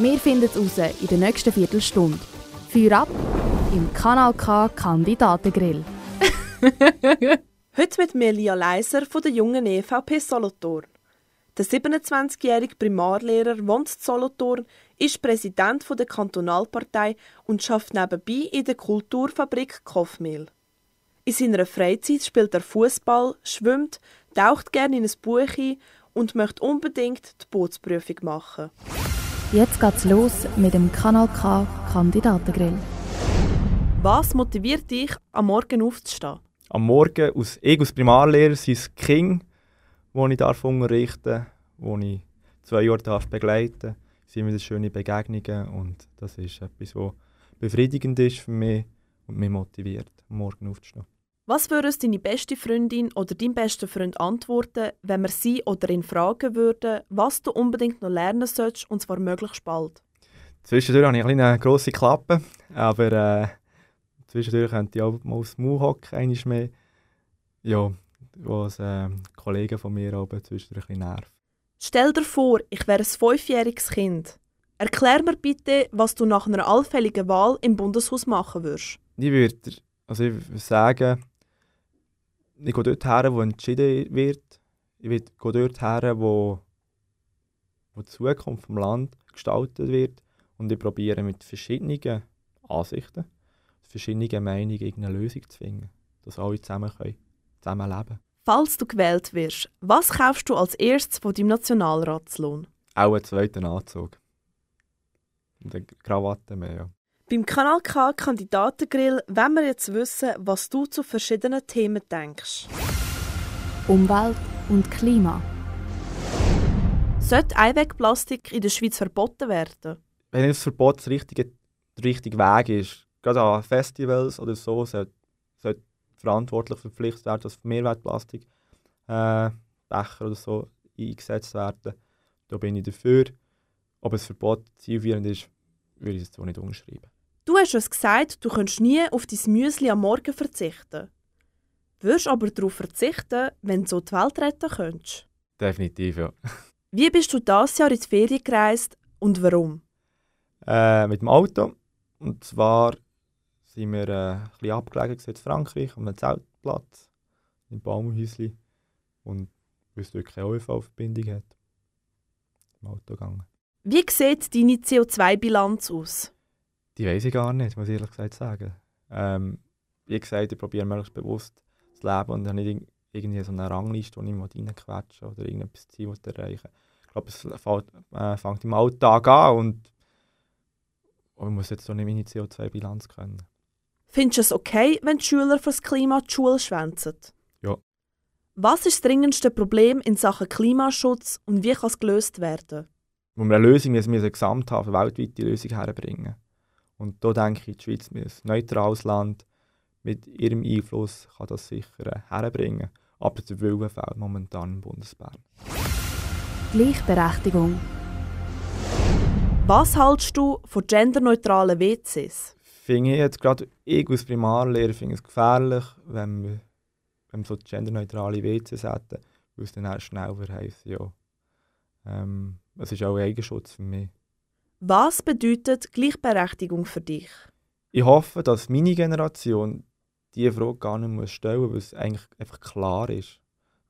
Wir finden es raus in der nächsten Viertelstunde. Feuer ab im Kanal K Kandidatengrill. Heute mit Melia Leiser von der jungen EVP Solothurn. Der 27-jährige Primarlehrer wohnt in Solothurn, ist Präsident der Kantonalpartei und schafft nebenbei in der Kulturfabrik Kofmehl. In seiner Freizeit spielt er Fußball, schwimmt, taucht gerne in ein Buch ein und möchte unbedingt die Bootsprüfung machen. Jetzt geht's los mit dem Kanal K Kandidatengrill. Was motiviert dich, am Morgen aufzustehen? Am Morgen, aus, ich als Primarlehrer, sind es Kinder, die ich darf unterrichten darf, die ich zwei Jahre darf begleiten sind wieder schöne Begegnungen und das ist etwas, was befriedigend ist für mich und mich motiviert, am Morgen aufzustehen. Was würde deine beste Freundin oder dein bester Freund antworten, wenn wir sie oder ihn fragen würden, was du unbedingt noch lernen solltest, und zwar möglichst bald? Zwischendurch habe ich eine kleine grosse Klappe, aber äh, zwischendurch könnte ich auch mal aufs Maul hocken, einmal mehr. Ja, was äh, Kollegen von mir aber zwischendurch ein bisschen nervt. Stell dir vor, ich wäre ein fünfjähriges Kind. Erklär mir bitte, was du nach einer allfälligen Wahl im Bundeshaus machen würdest. Ich würde, also ich würde sagen, ich gehe dort her, wo entschieden wird. Ich gehe dort her, wo, wo die Zukunft vom Land gestaltet wird. Und ich probiere mit verschiedenen Ansichten, verschiedenen Meinungen irgendeine Lösung zu finden, dass alle zusammen können, zusammen leben Falls du gewählt wirst, was kaufst du als erstes von deinem Nationalratslohn? Auch einen zweiten Anzug. Und eine Krawatte mehr, ja. Beim Kanal K Kandidatengrill wollen wir jetzt wissen, was du zu verschiedenen Themen denkst. Umwelt und Klima. Sollte Einwegplastik in der Schweiz verboten werden? Wenn das Verbot das richtige, der richtige Weg ist, gerade an Festivals oder so, sollte, sollte verantwortlich verpflichtet werden, dass Mehrwertplastik äh, Becher oder so eingesetzt werden. Da bin ich dafür. Ob ein Verbot zielführend ist, würde ich es so nicht unterschreiben. Du hast uns gesagt, du könntest nie auf dein Müsli am Morgen verzichten. Würdest aber darauf verzichten, wenn du so die Welt retten könntest? Definitiv, ja. Wie bist du dieses Jahr in die Ferien gereist und warum? Äh, mit dem Auto. Und zwar sind wir äh, ein bisschen abgelegen in Frankreich, an einem Zeltplatz, im Baumhäuschen. Und weil es dort keine ÖV-Verbindung hat, im Auto gegangen. Wie sieht deine CO2-Bilanz aus? Die weiß ich gar nicht, muss ich ehrlich gesagt sagen. Ähm, wie gesagt, ich probiere möglichst bewusst zu leben und habe nicht irg- irgendwie so eine Rangliste, die ich reinquetsche oder irgendetwas Ziel erreichen Ich glaube, es fängt, äh, fängt im Alltag an und ich muss jetzt so nicht meine CO2-Bilanz können. Findest du es okay, wenn die Schüler fürs Klima die Schule schwänzen? Ja. Was ist das dringendste Problem in Sachen Klimaschutz und wie kann es gelöst werden? Wo wir eine Lösung müssen, wir eine gesamthaft weltweite Lösung herbringen. Und da denke ich, die Schweiz ist ein neutrales Land. Mit ihrem Einfluss kann das sicher äh, herbringen. Aber der Wille fehlt momentan im Bundesbern. Gleichberechtigung. Was hältst du von genderneutralen WCs? Finde ich jetzt gerade, ich als Primarlehrer finde es gefährlich, wenn wir, wenn wir so genderneutrale WCs hätten, weil es dann auch schnell verheisst, ja. Ähm, es ist auch ein Eigenschutz für mich. Was bedeutet Gleichberechtigung für dich? Ich hoffe, dass meine Generation diese Frage gar nicht muss stellen muss, weil es eigentlich einfach klar ist,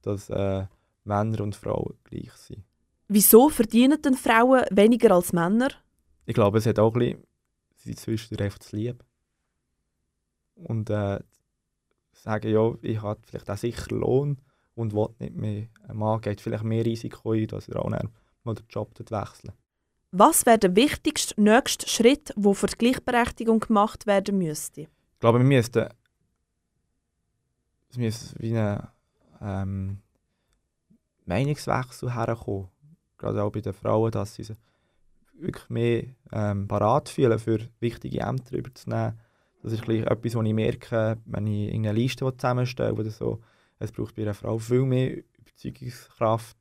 dass äh, Männer und Frauen gleich sind. Wieso verdienen denn Frauen weniger als Männer? Ich glaube, es hat auch ein bisschen, sie sind zwischendurch einfach zu lieb. Und äh, sagen, ja, ich habe vielleicht auch sicher Lohn und will nicht mehr. Ein Mann geht vielleicht mehr Risiko ein, dass er auch mal den Job dort wechseln. Was wäre der wichtigste nächste Schritt, der für die Gleichberechtigung gemacht werden müsste? Ich glaube, wir müssten, es müsste wie ein ähm, Meinungswechsel herkommen. Gerade auch bei den Frauen, dass sie, wirklich mehr ähm, parat fühlen, für wichtige Ämter überzunehmen. Das ist etwas, was ich merke, wenn ich eine Liste zusammenstelle oder so. Es braucht bei einer Frau viel mehr Überzeugungskraft,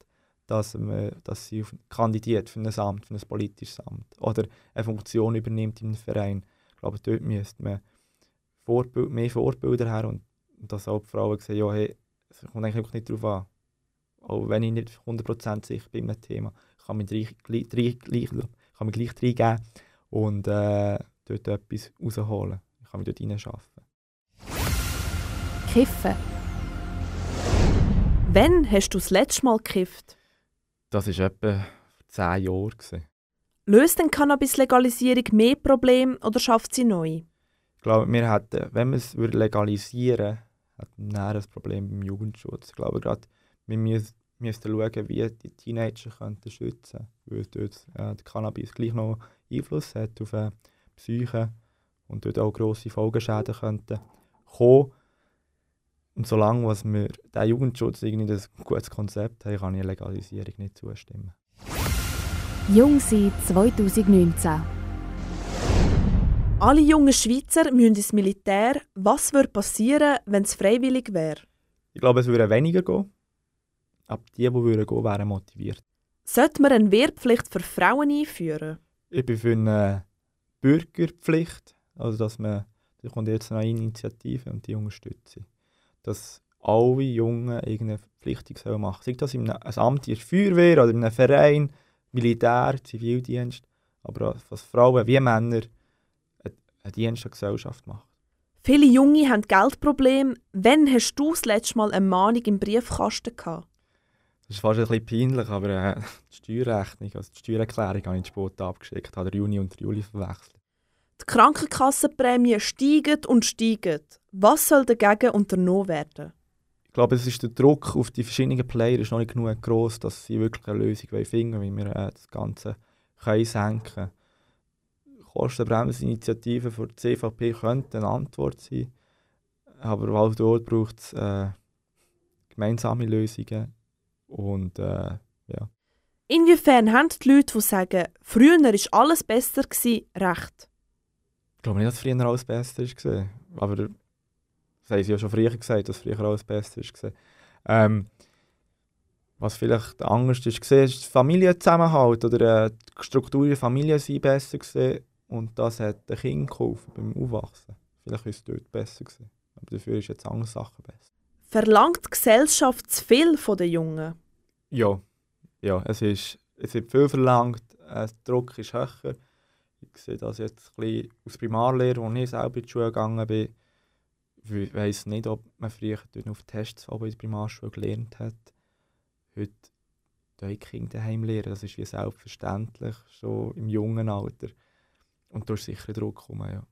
dass, man, dass sie kandidiert für ein Amt, für ein politisches Amt oder eine Funktion übernimmt einem Verein. Ich glaube, dort müsste man Vorbild, mehr Vorbilder her und, und dass auch die Frauen sehen, ja, hey, es kommt eigentlich nicht darauf an. Auch wenn ich nicht 100% sicher bin mit dem Thema, kann mich gleich, gleich, gleich, kann mich gleich reingeben und äh, dort etwas rausholen. Ich kann mich dort reinschaffen. Kiffen. Wann hast du das letzte Mal gekifft? Das war etwa vor zehn Jahren. Löst denn Cannabis-Legalisierung mehr Probleme oder schafft sie neu? Ich glaube, wir hätten, wenn wir es legalisieren würden, hätten wir ein Problem beim Jugendschutz. Ich glaube gerade, wir müssen, müssten schauen, wie die Teenager könnten schützen könnten, weil dort äh, der Cannabis gleich noch Einfluss hat auf die Psyche und dort auch grosse Folgeschäden könnten kommen. Und solange was wir der Jugendschutz irgendwie ein gutes Konzept haben, kann ich Legalisierung nicht zustimmen. Jung sein 2019. Alle jungen Schweizer müssen ins Militär. Was würde passieren, wenn es freiwillig wäre? Ich glaube, es würde weniger gehen. Aber die, die würden gehen, wären motiviert. Sollte man eine Wehrpflicht für Frauen einführen? Ich bin für eine Bürgerpflicht. Also, dass man, da kommt jetzt eine Initiative und die unterstütze dass alle Jungen irgendeine Verpflichtung machen sollen. Sei das in einem Amt in der Feuerwehr oder in einem Verein, Militär, Zivildienst, aber was Frauen wie Männer einen Dienst der Gesellschaft machen. Viele Junge haben Geldprobleme. Wann hast du das letzte Mal eine Mahnung im Briefkasten gehabt? Das ist fast ein bisschen peinlich, aber äh, die Steuerrechnung, also die Steuererklärung habe ich in Sport abgeschickt, habe der Juni und der Juli verwechselt. Die Krankenkassenprämien steigen und steigen. Was soll dagegen unternommen werden? Ich glaube, es ist der Druck auf die verschiedenen Player ist noch nicht genug groß, dass sie wirklich eine Lösung finden wollen, wie wir äh, das Ganze können senken können. Kostenbremsinitiative für die CVP könnte eine Antwort sein, aber auch dort braucht es äh, gemeinsame Lösungen und äh, ja. Inwiefern haben die Leute, die sagen, früher war alles besser, gewesen, recht? Ich glaube nicht, dass früher alles besser war. Aber das haben sie ja schon früher gesagt, dass früher alles besser war. Ähm, was vielleicht anders ist, ist der Familienzusammenhalt oder äh, die Struktur der Familie sind besser gewesen und das hat den Kind geholfen beim Aufwachsen. Vielleicht ist es dort besser gewesen, aber dafür ist jetzt andere Sachen besser. Verlangt die Gesellschaft zu viel von den Jungen? Ja, ja es, ist, es wird viel verlangt, äh, der Druck ist höher sehe das jetzt ein bisschen aus Primarlehre, wo ich selber in die Schule gegangen bin. Ich weiss nicht, ob man früher auf Tests in der Primarschule gelernt hat. Heute die Kinder daheim lernen, das ist wie selbstverständlich, schon im jungen Alter. Und da ist sicher Druck kommen, ja.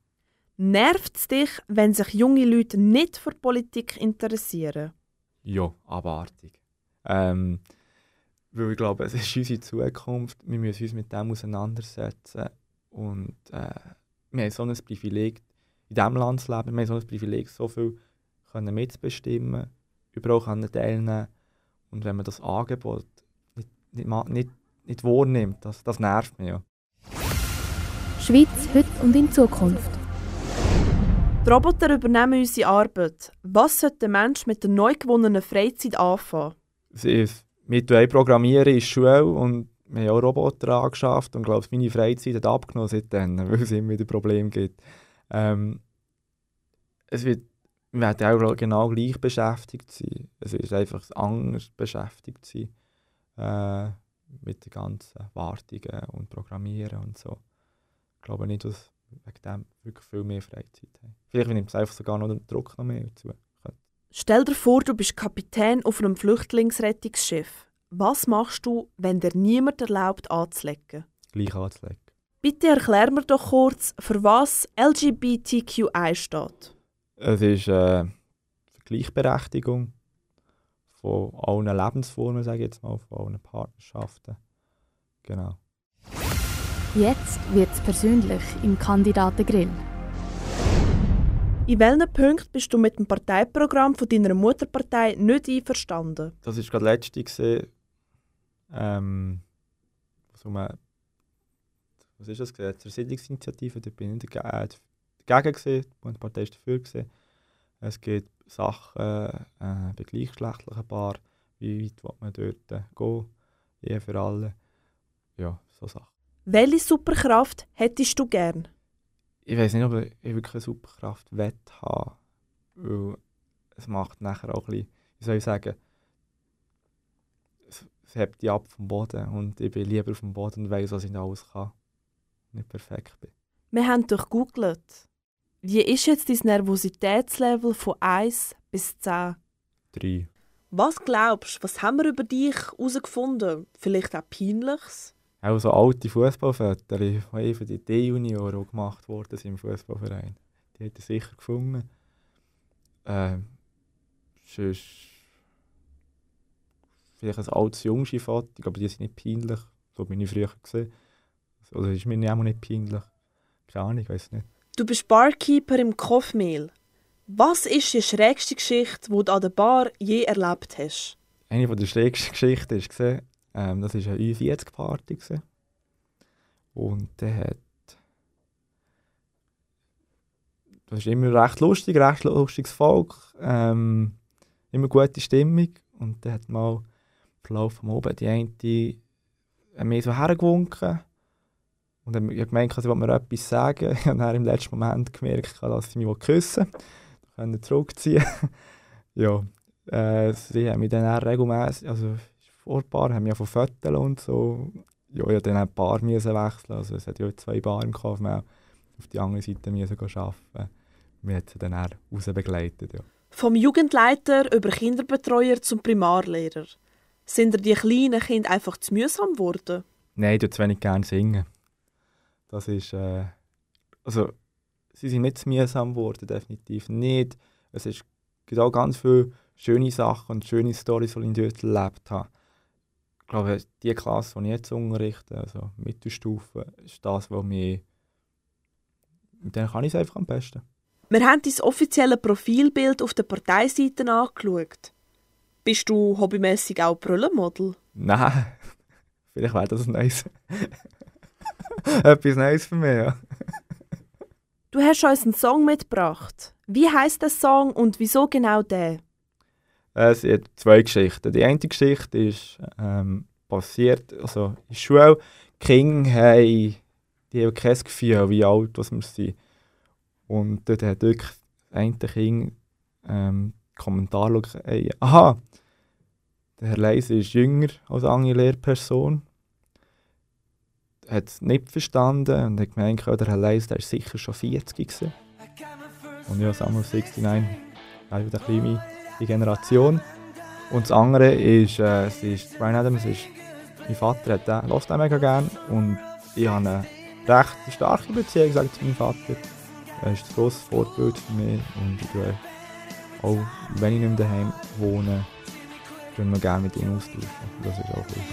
Nervt es dich, wenn sich junge Leute nicht für Politik interessieren? Ja, abartig. Ähm, weil ich glaube, es ist unsere Zukunft. Wir müssen uns mit dem auseinandersetzen. Und äh, wir haben so ein Privileg, in diesem Land zu leben, wir haben so ein Privileg, so viel können mitzubestimmen, überall können teilnehmen Und wenn man das Angebot nicht, nicht, nicht, nicht wahrnimmt, das, das nervt mich ja. Schweiz heute und in Zukunft. Die Roboter übernehmen unsere Arbeit. Was sollte der Mensch mit der neu gewonnenen Freizeit anfangen? Sie, wir programmieren in der Schule und wir haben auch Roboter angeschafft und glaube, meine Freizeit hat abgenommen seitdem, weil es immer wieder Probleme gibt. Ähm, es wird, wir werden auch genau gleich beschäftigt sein. Es ist einfach anders beschäftigt sein äh, mit den ganzen Wartungen und Programmieren und so. Ich glaube nicht, dass wegen dem wirklich viel mehr Freizeit haben. Vielleicht nimmt es einfach sogar noch den Druck noch mehr dazu. Stell dir vor, du bist Kapitän auf einem Flüchtlingsrettungsschiff. Was machst du, wenn dir niemand erlaubt anzulegen? Gleich anzulegen. Bitte erklär mir doch kurz, für was LGBTQI steht. Es ist äh, Gleichberechtigung von allen Lebensformen, sage ich jetzt mal, von allen Partnerschaften. Genau. Jetzt wird es persönlich im Kandidatengrill. In welchen Punkten bist du mit dem Parteiprogramm von deiner Mutterpartei nicht einverstanden? Das war gerade letzte, ähm, so was ist das Gesetz? Der Siedlungsinitiative, da bin ich dagegen, äh, dagegen gewesen, die Partei ist dafür gewesen. Es gibt Sachen äh, bei gleichgeschlechtlichen Paaren, wie weit will man dort äh, gehen, Ehe für alle. Ja, so Sachen. Welche Superkraft hättest du gern? Ich weiß nicht, ob ich wirklich eine Superkraft wett haben weil es macht nachher auch ein bisschen, wie soll ich sagen, hebt dich ab vom Boden und ich bin lieber auf dem Boden und weiss, was ich alles kann. Nicht perfekt bin. Wir haben durchgoogelt. Wie ist jetzt dein Nervositätslevel von 1 bis 10? Drei. Was glaubst du, was haben wir über dich herausgefunden? Vielleicht auch Peinliches? Auch so alte Fußballfotos, die von den D-Junioren gemacht worden sind im Fußballverein. Die hat er sicher gefunden. Ähm, sonst vielleicht ein altes Jungschi-Foto, aber die sind nicht peinlich. So bin ich früher gesehen. Oder ist mir auch nicht peinlich. Keine Ahnung, ich weiß nicht. Du bist Barkeeper im Kochmehl. Was ist die schrägste Geschichte, die du an der Bar je erlebt hast? Eine der schrägsten Geschichten war, ähm, das war eine U40-Party. Und der hat. Das ist immer recht lustig, recht lustiges Volk. Ähm, immer gute Stimmung. Und der hat mal Verlauf vom Oben die eine mir so hergewunken. Und dann habe gemeint, sie wollte mir etwas sagen. Ich habe dann im letzten Moment gemerkt, dass sie mich küssen. Ich konnte zurückziehen. ja, äh, sie haben mich dann auch regelmässig, also vor ein paar, haben mich von Fotos und so. Ja, ich musste dann ein Paar müssen wechseln. Also es hat ja zwei Bar im wir auf die andere Seite müssen arbeiten. Wir haben sie dann auch rausbegleitet, ja. Vom Jugendleiter über Kinderbetreuer zum Primarlehrer. Sind dir die kleinen Kinder einfach zu mühsam geworden? Nein, ich zu wenig gerne singen. Das ist, äh, also, sie sind nicht zu mühsam geworden, definitiv nicht. Es ist, gibt auch ganz viele schöne Sachen und schöne Storys, die ich dort erlebt habe. Ich glaube, die Klasse, die ich jetzt unterrichte, also Mittelstufe, ist das, was mich, mit denen kann ich es einfach am besten. Wir haben dein offizielle Profilbild auf der Parteiseite angeschaut. Bist du hobbymäßig auch Brüllenmodel? Nein, vielleicht wäre das nice. Etwas Neues für mich, ja. Du hast uns einen Song mitgebracht. Wie heißt der Song und wieso genau der? Es sind zwei Geschichten. Die eine Geschichte ist ähm, passiert, also in der Schule, die Kinder haben, die haben kein Gefühl, wie alt wir sind. Und dort hat wirklich ein Kind ähm, Kommentar geschaut, hey, aha, der Herr Leise ist jünger als eine Lehrperson hat es nicht verstanden und hat gemeint, der Herr Leis, der ist sicher schon 40 gewesen. Und ja, Summer 69, also eine kleine Generation. Und das andere ist, äh, es ist Brian Adams, ist, mein Vater hat den, hört den mega gerne und ich habe eine recht starke Beziehung zu meinem Vater. Er ist ein grosses Vorbild für mich und ich auch, wenn ich nicht mehr daheim wohne, tue ich gerne mit ihm austauschen. Das ist auch ein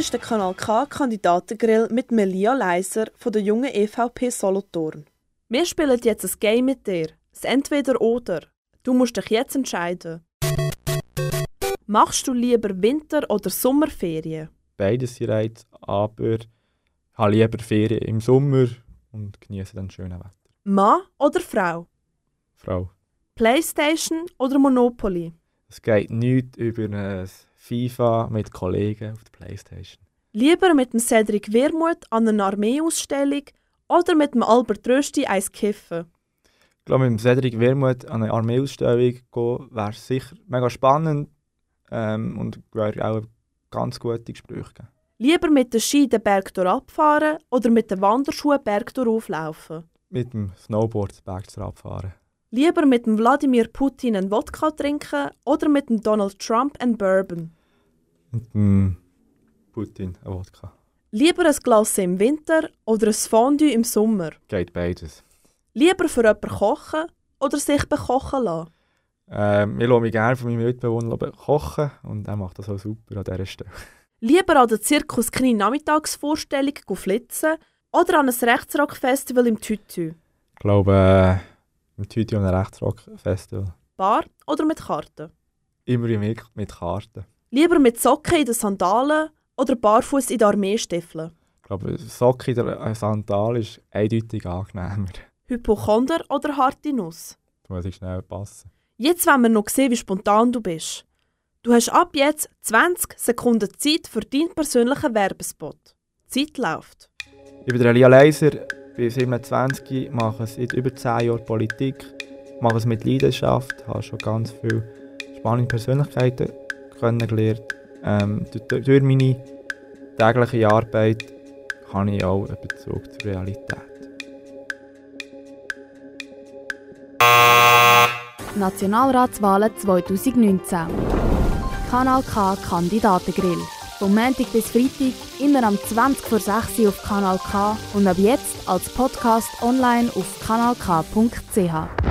ist der Kanal K Kandidatengrill mit Melia Leiser von der jungen EVP Solothurn. Wir spielen jetzt ein Game mit dir. Das Entweder-Oder. Du musst dich jetzt entscheiden. Machst du lieber Winter- oder Sommerferien? Beides sind Reiz, aber ich habe lieber Ferien im Sommer und genieße dann schönes Wetter. Mann oder Frau? Frau. Playstation oder Monopoly? Es geht nicht über ein FIFA mit Kollegen auf der Playstation. Lieber mit dem Cedric Wermuth an einer Armeeausstellung oder mit dem Albert Rösti eins kiffen? Ich glaube, mit dem Cedric Wermuth an eine Armeeausstellung gehen, wäre sicher mega spannend ähm, und wäre auch ganz gute Gespräche geben. Lieber mit den Ski den Berg abfahren oder mit den Wanderschuhen Berg auflaufen? Mit dem Snowboard den Berg abfahren. Lieber mit dem Wladimir Putin einen Wodka trinken oder mit dem Donald Trump einen Bourbon? Mit dem Putin ein Wodka. Lieber ein Glas im Winter oder ein Fondue im Sommer? Geht beides. Lieber für jemanden kochen oder sich bekochen lassen? Ähm, ich lasse mich gerne von meinem Mitbewohner kochen und er macht das auch super an dieser Stelle. Lieber an der Zirkus Knie Nachmittagsvorstellung flitzen oder an ein Rechtsrock-Festival im Tütü? Ich glaube, äh, im Tütü und einem Rechtsrock-Festival. Bar oder mit Karten? Immer mit, mit Karten. Lieber mit Socken in den Sandalen oder barfuß in den Armeestiefeln? Ich glaube, Socken in der Sandal ist eindeutig angenehmer. Hypochonder oder harte Nuss? Da muss ich schnell passen. Jetzt wollen wir noch sehen, wie spontan du bist. Du hast ab jetzt 20 Sekunden Zeit für deinen persönlichen Werbespot. Die Zeit läuft. Ich bin Elia Leiser, bin 27, mache seit über 10 Jahren Politik, mache es mit Leidenschaft, habe schon ganz viele spannende Persönlichkeiten kennengelernt. Ähm, durch, durch meine tägliche Arbeit habe ich auch einen Bezug zur Realität. Nationalratswahlen 2019. Kanal K Kandidatengrill. Vom Montag bis Freitag immer am 20 vor 6 Uhr auf Kanal K und ab jetzt als Podcast online auf kanalk.ch.